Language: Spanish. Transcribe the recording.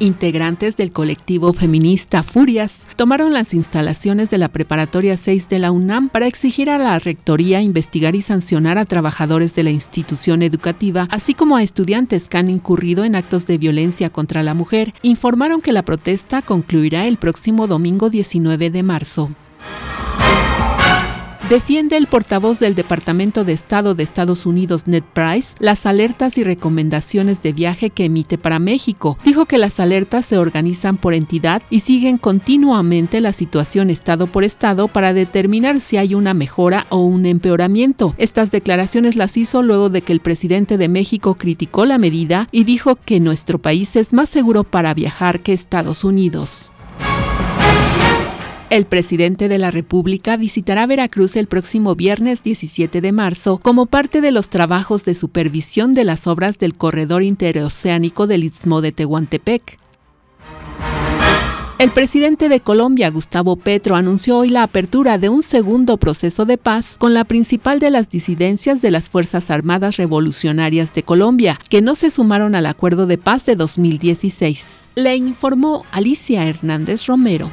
Integrantes del colectivo feminista Furias tomaron las instalaciones de la Preparatoria 6 de la UNAM para exigir a la Rectoría investigar y sancionar a trabajadores de la institución educativa, así como a estudiantes que han incurrido en actos de violencia contra la mujer. Informaron que la protesta concluirá el próximo domingo 19 de marzo defiende el portavoz del Departamento de Estado de Estados Unidos, Ned Price, las alertas y recomendaciones de viaje que emite para México. Dijo que las alertas se organizan por entidad y siguen continuamente la situación estado por estado para determinar si hay una mejora o un empeoramiento. Estas declaraciones las hizo luego de que el presidente de México criticó la medida y dijo que nuestro país es más seguro para viajar que Estados Unidos. El presidente de la República visitará Veracruz el próximo viernes 17 de marzo como parte de los trabajos de supervisión de las obras del corredor interoceánico del Istmo de Tehuantepec. El presidente de Colombia, Gustavo Petro, anunció hoy la apertura de un segundo proceso de paz con la principal de las disidencias de las Fuerzas Armadas Revolucionarias de Colombia, que no se sumaron al acuerdo de paz de 2016. Le informó Alicia Hernández Romero.